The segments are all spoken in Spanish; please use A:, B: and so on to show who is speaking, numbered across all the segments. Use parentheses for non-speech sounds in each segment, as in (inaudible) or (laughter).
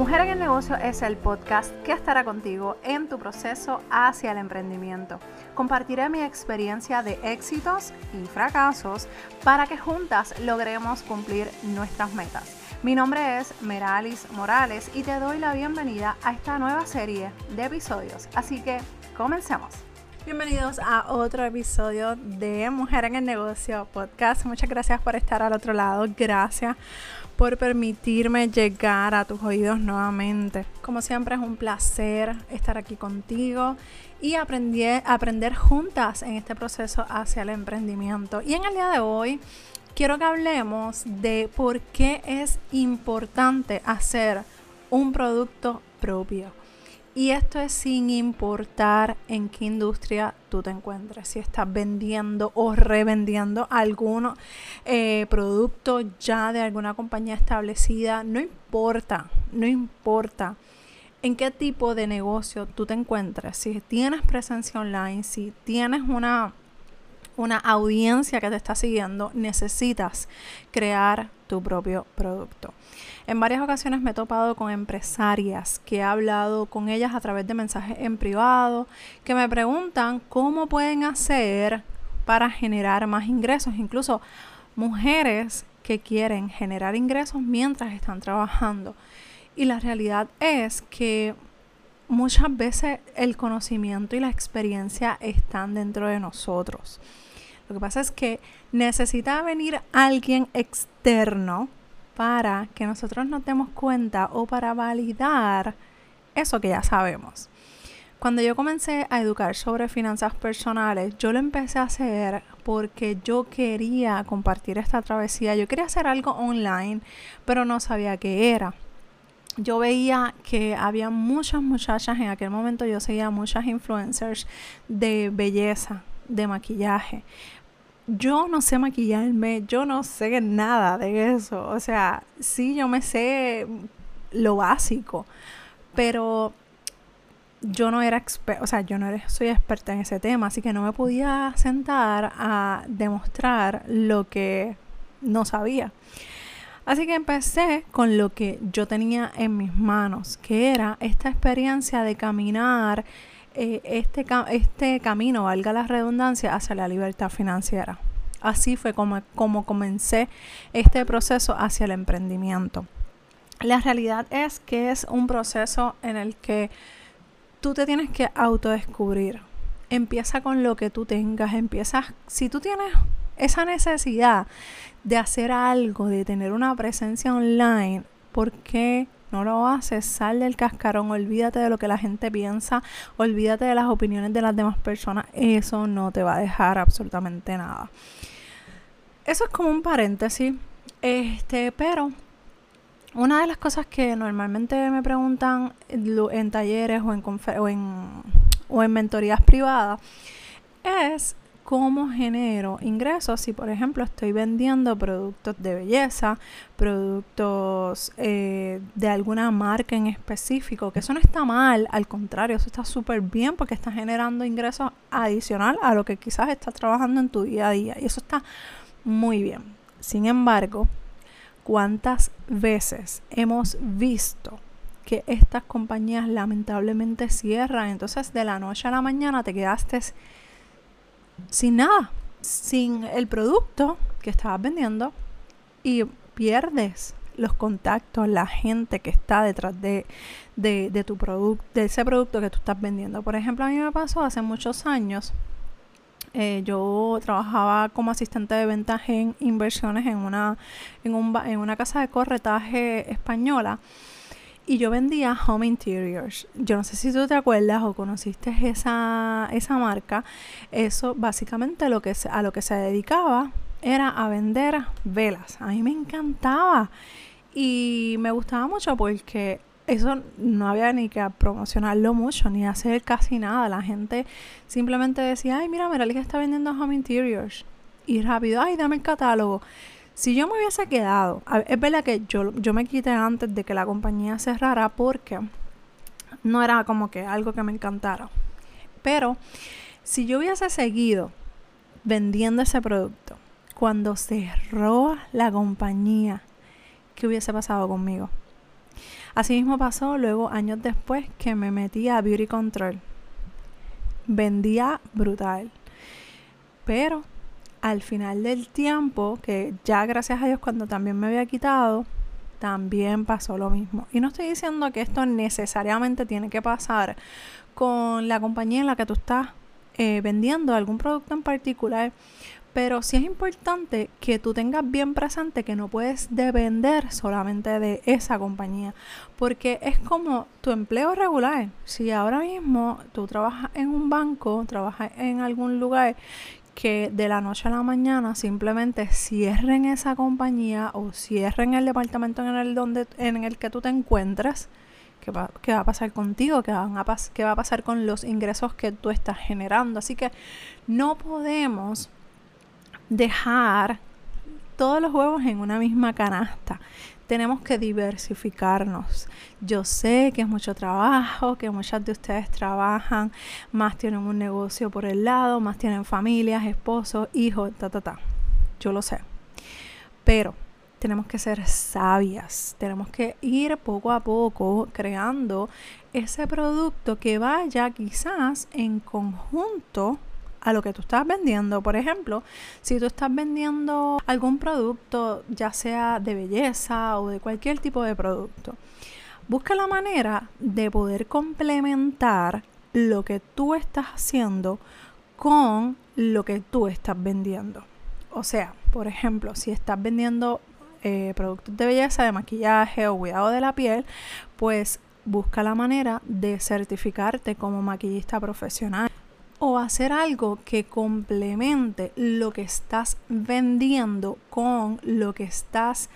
A: Mujer en el Negocio es el podcast que estará contigo en tu proceso hacia el emprendimiento. Compartiré mi experiencia de éxitos y fracasos para que juntas logremos cumplir nuestras metas. Mi nombre es Meralis Morales y te doy la bienvenida a esta nueva serie de episodios. Así que comencemos. Bienvenidos a otro episodio de Mujer en el Negocio podcast. Muchas gracias por estar al otro lado. Gracias por permitirme llegar a tus oídos nuevamente. Como siempre es un placer estar aquí contigo y aprender, aprender juntas en este proceso hacia el emprendimiento. Y en el día de hoy quiero que hablemos de por qué es importante hacer un producto propio. Y esto es sin importar en qué industria tú te encuentres, si estás vendiendo o revendiendo algún eh, producto ya de alguna compañía establecida, no importa, no importa en qué tipo de negocio tú te encuentres, si tienes presencia online, si tienes una, una audiencia que te está siguiendo, necesitas crear tu propio producto. En varias ocasiones me he topado con empresarias que he hablado con ellas a través de mensajes en privado, que me preguntan cómo pueden hacer para generar más ingresos, incluso mujeres que quieren generar ingresos mientras están trabajando. Y la realidad es que muchas veces el conocimiento y la experiencia están dentro de nosotros. Lo que pasa es que necesita venir alguien externo para que nosotros nos demos cuenta o para validar eso que ya sabemos. Cuando yo comencé a educar sobre finanzas personales, yo lo empecé a hacer porque yo quería compartir esta travesía. Yo quería hacer algo online, pero no sabía qué era. Yo veía que había muchas muchachas, en aquel momento yo seguía muchas influencers de belleza, de maquillaje, yo no sé maquillarme, yo no sé nada de eso. O sea, sí, yo me sé lo básico, pero yo no era experta, o sea, yo no soy experta en ese tema, así que no me podía sentar a demostrar lo que no sabía. Así que empecé con lo que yo tenía en mis manos, que era esta experiencia de caminar eh, este, este camino, valga la redundancia, hacia la libertad financiera. Así fue como, como comencé este proceso hacia el emprendimiento. La realidad es que es un proceso en el que tú te tienes que autodescubrir. Empieza con lo que tú tengas, empiezas, si tú tienes esa necesidad de hacer algo, de tener una presencia online, ¿por qué no lo haces, sal del cascarón, olvídate de lo que la gente piensa, olvídate de las opiniones de las demás personas, eso no te va a dejar absolutamente nada. Eso es como un paréntesis, este, pero una de las cosas que normalmente me preguntan en talleres o en, o en, o en mentorías privadas es cómo genero ingresos si, por ejemplo, estoy vendiendo productos de belleza, productos eh, de alguna marca en específico, que eso no está mal, al contrario, eso está súper bien porque está generando ingresos adicional a lo que quizás estás trabajando en tu día a día. Y eso está muy bien. Sin embargo, ¿cuántas veces hemos visto que estas compañías lamentablemente cierran? Entonces, de la noche a la mañana te quedaste sin nada, sin el producto que estabas vendiendo y pierdes los contactos, la gente que está detrás de, de, tu producto, de ese producto que tú estás vendiendo. Por ejemplo, a mí me pasó hace muchos años. Eh, yo trabajaba como asistente de ventas en inversiones en una, en, un, en una casa de corretaje española y yo vendía home interiors. Yo no sé si tú te acuerdas o conociste esa, esa marca. Eso básicamente a lo que se dedicaba era a vender velas. A mí me encantaba y me gustaba mucho porque eso no había ni que promocionarlo mucho, ni hacer casi nada. La gente simplemente decía, ay, mira, mira, que está vendiendo home interiors. Y rápido, ay, dame el catálogo. Si yo me hubiese quedado, es verdad que yo, yo me quité antes de que la compañía cerrara porque no era como que algo que me encantara. Pero si yo hubiese seguido vendiendo ese producto, cuando cerró la compañía, ¿qué hubiese pasado conmigo? Así mismo pasó luego años después que me metí a Beauty Control. Vendía brutal. Pero al final del tiempo, que ya gracias a Dios cuando también me había quitado, también pasó lo mismo. Y no estoy diciendo que esto necesariamente tiene que pasar con la compañía en la que tú estás eh, vendiendo algún producto en particular, pero sí es importante que tú tengas bien presente que no puedes depender solamente de esa compañía, porque es como tu empleo regular. Si ahora mismo tú trabajas en un banco, trabajas en algún lugar que de la noche a la mañana simplemente cierren esa compañía o cierren el departamento en el, donde, en el que tú te encuentras, ¿qué va, qué va a pasar contigo? ¿Qué, ¿Qué va a pasar con los ingresos que tú estás generando? Así que no podemos dejar todos los huevos en una misma canasta. Tenemos que diversificarnos. Yo sé que es mucho trabajo, que muchas de ustedes trabajan, más tienen un negocio por el lado, más tienen familias, esposos, hijos, ta, ta, ta. Yo lo sé. Pero tenemos que ser sabias, tenemos que ir poco a poco creando ese producto que vaya quizás en conjunto a lo que tú estás vendiendo. Por ejemplo, si tú estás vendiendo algún producto, ya sea de belleza o de cualquier tipo de producto, busca la manera de poder complementar lo que tú estás haciendo con lo que tú estás vendiendo. O sea, por ejemplo, si estás vendiendo eh, productos de belleza, de maquillaje o cuidado de la piel, pues busca la manera de certificarte como maquillista profesional hacer algo que complemente lo que estás vendiendo con lo que estás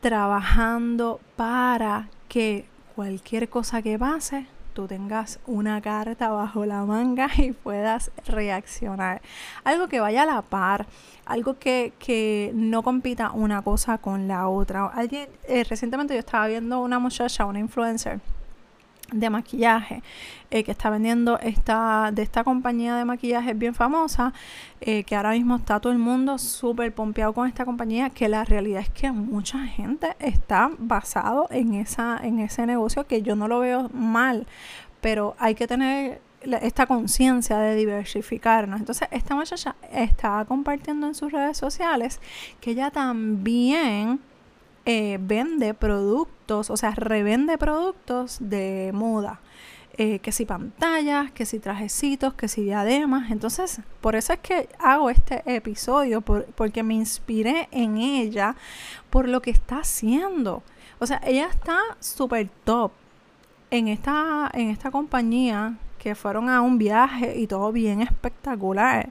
A: trabajando para que cualquier cosa que pase tú tengas una carta bajo la manga y puedas reaccionar. Algo que vaya a la par, algo que, que no compita una cosa con la otra. Alguien, eh, recientemente yo estaba viendo una muchacha, una influencer, de maquillaje eh, que está vendiendo esta de esta compañía de maquillaje bien famosa eh, que ahora mismo está todo el mundo súper pompeado con esta compañía que la realidad es que mucha gente está basado en esa en ese negocio que yo no lo veo mal pero hay que tener esta conciencia de diversificarnos. Entonces, esta muchacha está compartiendo en sus redes sociales que ella también eh, vende productos, o sea, revende productos de moda. Eh, que si pantallas, que si trajecitos, que si diademas. Entonces, por eso es que hago este episodio, porque me inspiré en ella por lo que está haciendo. O sea, ella está súper top en esta, en esta compañía que fueron a un viaje y todo bien espectacular.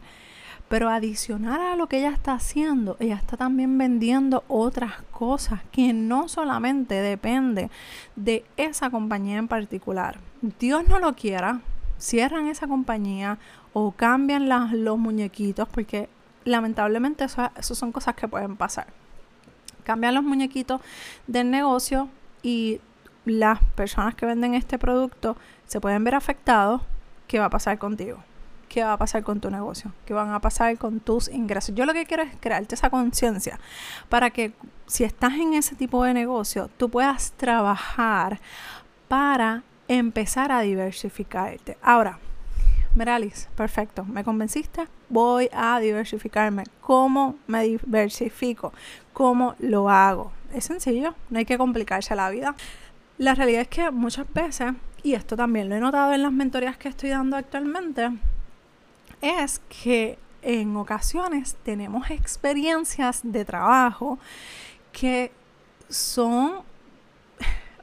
A: Pero adicional a lo que ella está haciendo, ella está también vendiendo otras cosas que no solamente depende de esa compañía en particular. Dios no lo quiera, cierran esa compañía o cambian los muñequitos porque lamentablemente eso, eso son cosas que pueden pasar. Cambian los muñequitos del negocio y las personas que venden este producto se pueden ver afectados. ¿Qué va a pasar contigo? Qué va a pasar con tu negocio, qué van a pasar con tus ingresos. Yo lo que quiero es crearte esa conciencia para que si estás en ese tipo de negocio, tú puedas trabajar para empezar a diversificarte. Ahora, Meralis, perfecto, me convenciste, voy a diversificarme. ¿Cómo me diversifico? ¿Cómo lo hago? Es sencillo, no hay que complicarse la vida. La realidad es que muchas veces, y esto también lo he notado en las mentorías que estoy dando actualmente, es que en ocasiones tenemos experiencias de trabajo que son,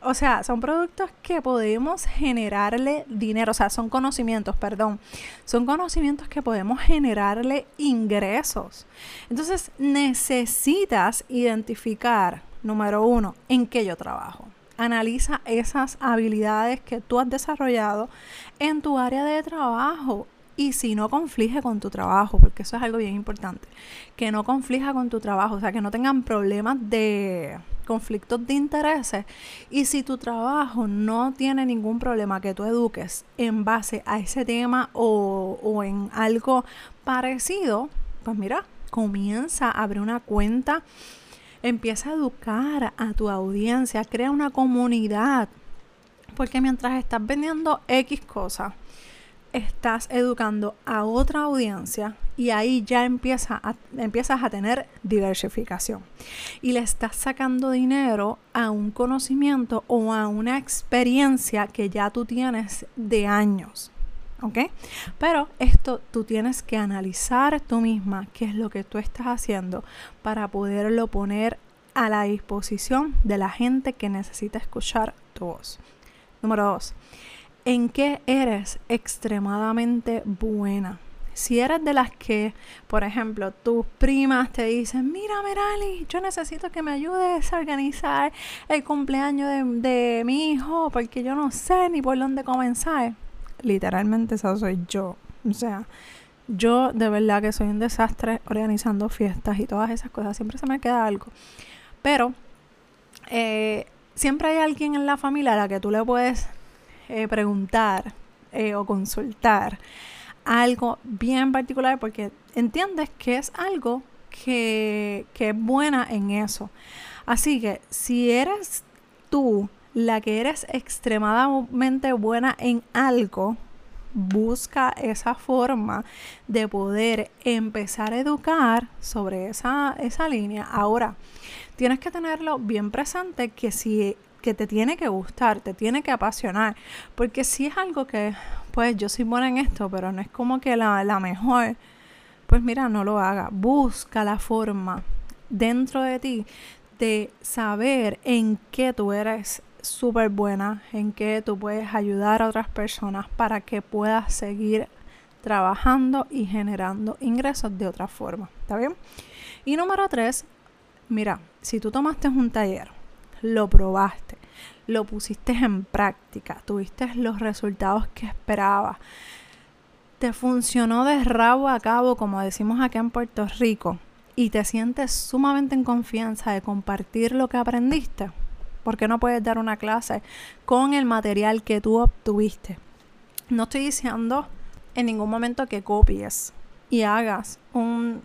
A: o sea, son productos que podemos generarle dinero, o sea, son conocimientos, perdón, son conocimientos que podemos generarle ingresos. Entonces, necesitas identificar, número uno, en qué yo trabajo. Analiza esas habilidades que tú has desarrollado en tu área de trabajo y si no conflige con tu trabajo, porque eso es algo bien importante, que no conflija con tu trabajo, o sea, que no tengan problemas de conflictos de intereses y si tu trabajo no tiene ningún problema que tú eduques en base a ese tema o, o en algo parecido, pues mira, comienza a abrir una cuenta Empieza a educar a tu audiencia, crea una comunidad. Porque mientras estás vendiendo X cosas, estás educando a otra audiencia y ahí ya empieza empiezas a tener diversificación. Y le estás sacando dinero a un conocimiento o a una experiencia que ya tú tienes de años. ¿Ok? Pero esto tú tienes que analizar tú misma qué es lo que tú estás haciendo para poderlo poner a la disposición de la gente que necesita escuchar tu voz. Número dos, ¿en qué eres extremadamente buena? Si eres de las que, por ejemplo, tus primas te dicen, mira Merali, yo necesito que me ayudes a organizar el cumpleaños de, mi hijo porque yo no sé ni por dónde comenzar. Literalmente eso soy yo. O sea, yo de verdad que soy un desastre organizando fiestas y todas esas cosas. Siempre se me queda algo. Pero eh, siempre hay alguien en la familia a la que tú le puedes eh, preguntar eh, o consultar algo bien particular porque entiendes que es algo que, que es buena en eso. Así que si eres tú la que eres extremadamente buena en algo, busca esa forma de poder empezar a educar sobre esa, esa línea. Ahora, tienes que tenerlo bien presente que si que te tiene que gustar, te tiene que apasionar, porque si es algo que, pues yo soy buena en esto, pero no es como que la, la mejor, pues mira, no lo haga, busca la forma dentro de ti de saber en qué tú eres súper buena en que tú puedes ayudar a otras personas para que puedas seguir trabajando y generando ingresos de otra forma. ¿Está bien? Y número tres, mira, si tú tomaste un taller, lo probaste, lo pusiste en práctica, tuviste los resultados que esperabas, te funcionó de rabo a cabo, como decimos acá en Puerto Rico, y te sientes sumamente en confianza de compartir lo que aprendiste, ¿Por qué no puedes dar una clase con el material que tú obtuviste? No estoy diciendo en ningún momento que copies y hagas un,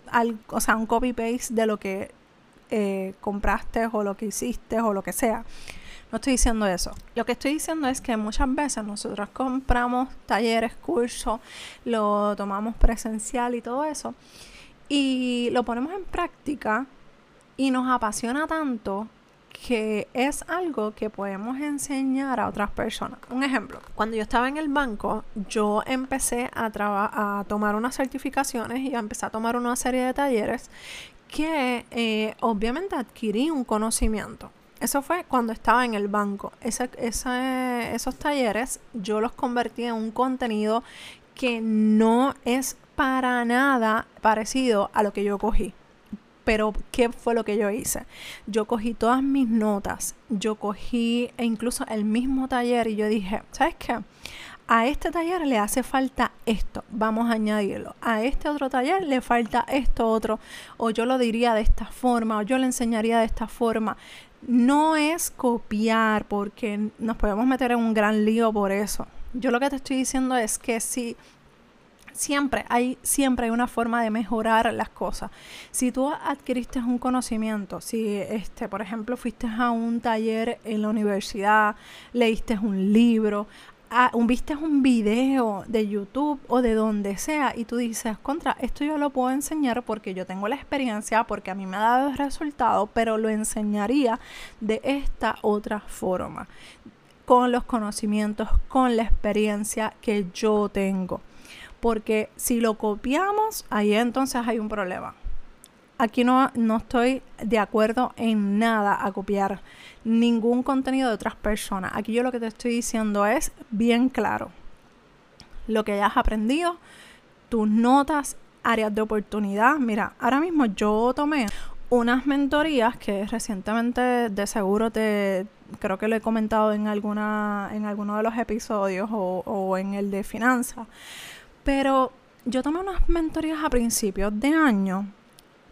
A: o sea, un copy-paste de lo que eh, compraste o lo que hiciste o lo que sea. No estoy diciendo eso. Lo que estoy diciendo es que muchas veces nosotros compramos talleres, cursos, lo tomamos presencial y todo eso, y lo ponemos en práctica y nos apasiona tanto que es algo que podemos enseñar a otras personas. Un ejemplo, cuando yo estaba en el banco, yo empecé a, a tomar unas certificaciones y empecé a tomar una serie de talleres que eh, obviamente adquirí un conocimiento. Eso fue cuando estaba en el banco. esos talleres yo los convertí en un contenido que no es para nada parecido a lo que yo cogí. Pero, ¿qué fue lo que yo hice? Yo cogí todas mis notas, yo cogí e incluso el mismo taller y yo dije, ¿sabes qué? A este taller le hace falta esto, vamos a añadirlo. A este otro taller le falta esto otro, o yo lo diría de esta forma, o yo le enseñaría de esta forma. No es copiar, porque nos podemos meter en un gran lío por eso. Yo lo que te estoy diciendo es que si siempre hay, siempre hay una forma de mejorar las cosas. Si tú adquiriste un conocimiento, si este, por ejemplo, fuiste a un taller en la universidad, leíste un libro, un, viste un video de YouTube o de donde sea y tú dices, contra, esto yo lo puedo enseñar porque yo tengo la experiencia, porque a mí me ha dado el resultado, pero lo enseñaría de esta otra forma, con los conocimientos, con la experiencia que yo tengo. Porque si lo copiamos, ahí entonces hay un problema. Aquí no, no estoy de acuerdo en nada a copiar ningún contenido de otras personas. Aquí yo lo que te estoy diciendo es bien claro. Lo que hayas aprendido, tus notas, áreas de oportunidad. Mira, ahora mismo yo tomé unas mentorías que recientemente de seguro te creo que lo he comentado en alguna en alguno de los episodios o, o en el de finanzas pero yo tomé unas mentorías a principios de año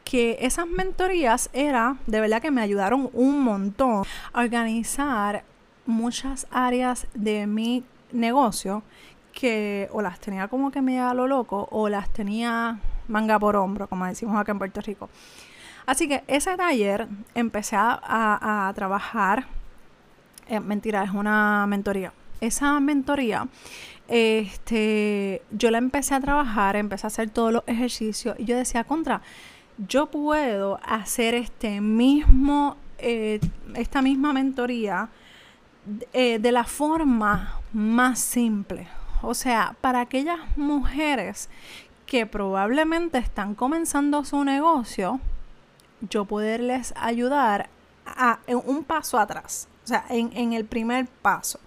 A: que esas mentorías era de verdad que me ayudaron un montón a organizar muchas áreas de mi negocio que o las tenía como que me a lo loco o las tenía manga por hombro, como decimos acá en Puerto Rico. Así que ese taller empecé a, trabajar, eh, mentira, es una mentoría. Esa mentoría, este, yo la empecé a trabajar, empecé a hacer todos los ejercicios y yo decía, contra, yo puedo hacer este mismo, eh, esta misma mentoría eh, de la forma más simple. O sea, para aquellas mujeres que probablemente están comenzando su negocio, yo poderles ayudar a, un paso atrás, o sea, en, el primer paso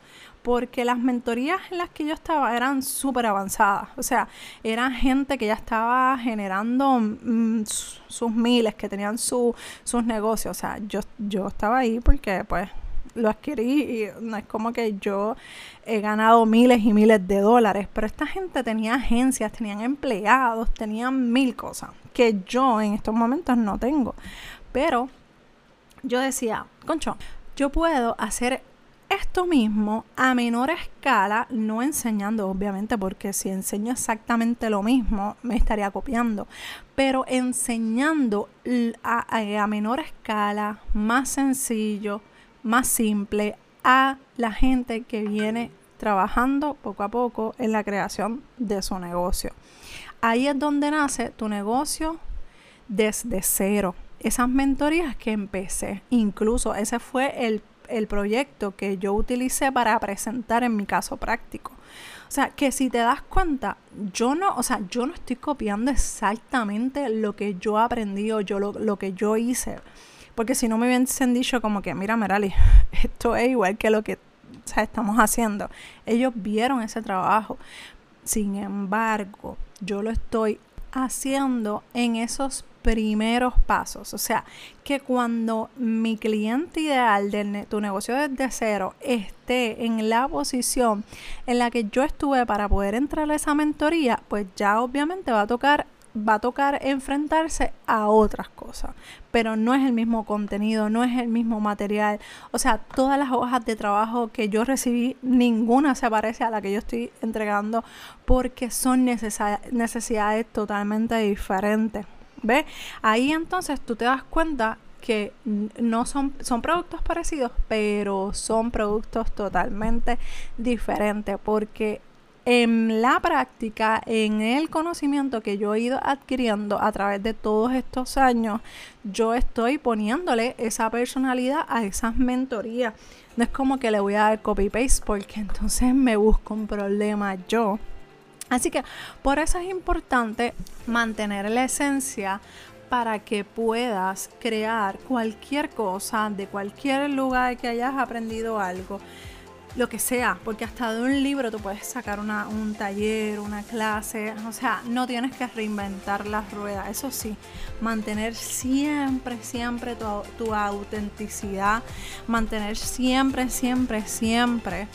A: porque las mentorías en las que yo estaba eran súper avanzadas. O sea, eran gente que ya estaba generando mm, sus miles, que tenían sus negocios. O sea, yo, yo estaba ahí porque pues lo adquirí y no es como que yo he ganado miles y miles de dólares, pero esta gente tenía agencias, tenían empleados, tenían mil cosas que yo en estos momentos no tengo. Pero yo decía, concho, yo puedo hacer esto mismo a menor escala, no enseñando obviamente, porque si enseño exactamente lo mismo, me estaría copiando, pero enseñando a, menor escala, más sencillo, más simple a la gente que viene trabajando poco a poco en la creación de su negocio. Ahí es donde nace tu negocio desde cero. Esas mentorías que empecé, incluso ese fue el, el proyecto que yo utilicé para presentar en mi caso práctico. O sea, que si te das cuenta, yo no, o sea, yo no estoy copiando exactamente lo que yo aprendí o yo lo, lo que yo hice porque si no me hubiesen dicho como que, mira, Merali, (laughs) esto es igual que lo que estamos haciendo. Ellos vieron ese trabajo. Sin embargo, yo lo estoy haciendo en esos primeros pasos. O sea, que cuando mi cliente ideal de tu negocio desde cero esté en la posición en la que yo estuve para poder entrar a esa mentoría, pues ya obviamente va a tocar va a tocar enfrentarse a otras cosas, pero no es el mismo contenido, no es el mismo material. O sea, todas las hojas de trabajo que yo recibí, ninguna se parece a la que yo estoy entregando porque son necesidades totalmente diferentes. ¿Ves? Ahí entonces tú te das cuenta que no son, son productos parecidos, pero son productos totalmente diferentes porque en la práctica, en el conocimiento que yo he ido adquiriendo a través de todos estos años, yo estoy poniéndole esa personalidad a esas mentorías. No es como que le voy a dar copy-paste porque entonces me busco un problema yo. Así que por eso es importante mantener la esencia para que puedas crear cualquier cosa de cualquier lugar que hayas aprendido algo lo que sea, porque hasta de un libro tú puedes sacar una, un taller, una clase, o sea, no tienes que reinventar las ruedas, eso sí, mantener siempre, siempre tu, tu autenticidad, mantener siempre, siempre, siempre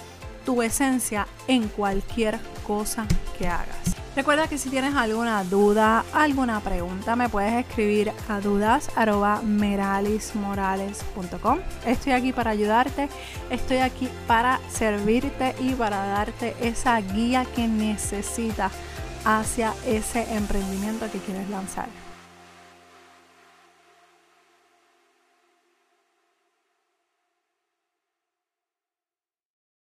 A: tu esencia en cualquier cosa que hagas. Recuerda que si tienes alguna duda, alguna pregunta, me puedes escribir a dudas.meralismorales.com. Estoy aquí para ayudarte, estoy aquí para servirte y para darte esa guía que necesitas hacia ese emprendimiento que quieres lanzar.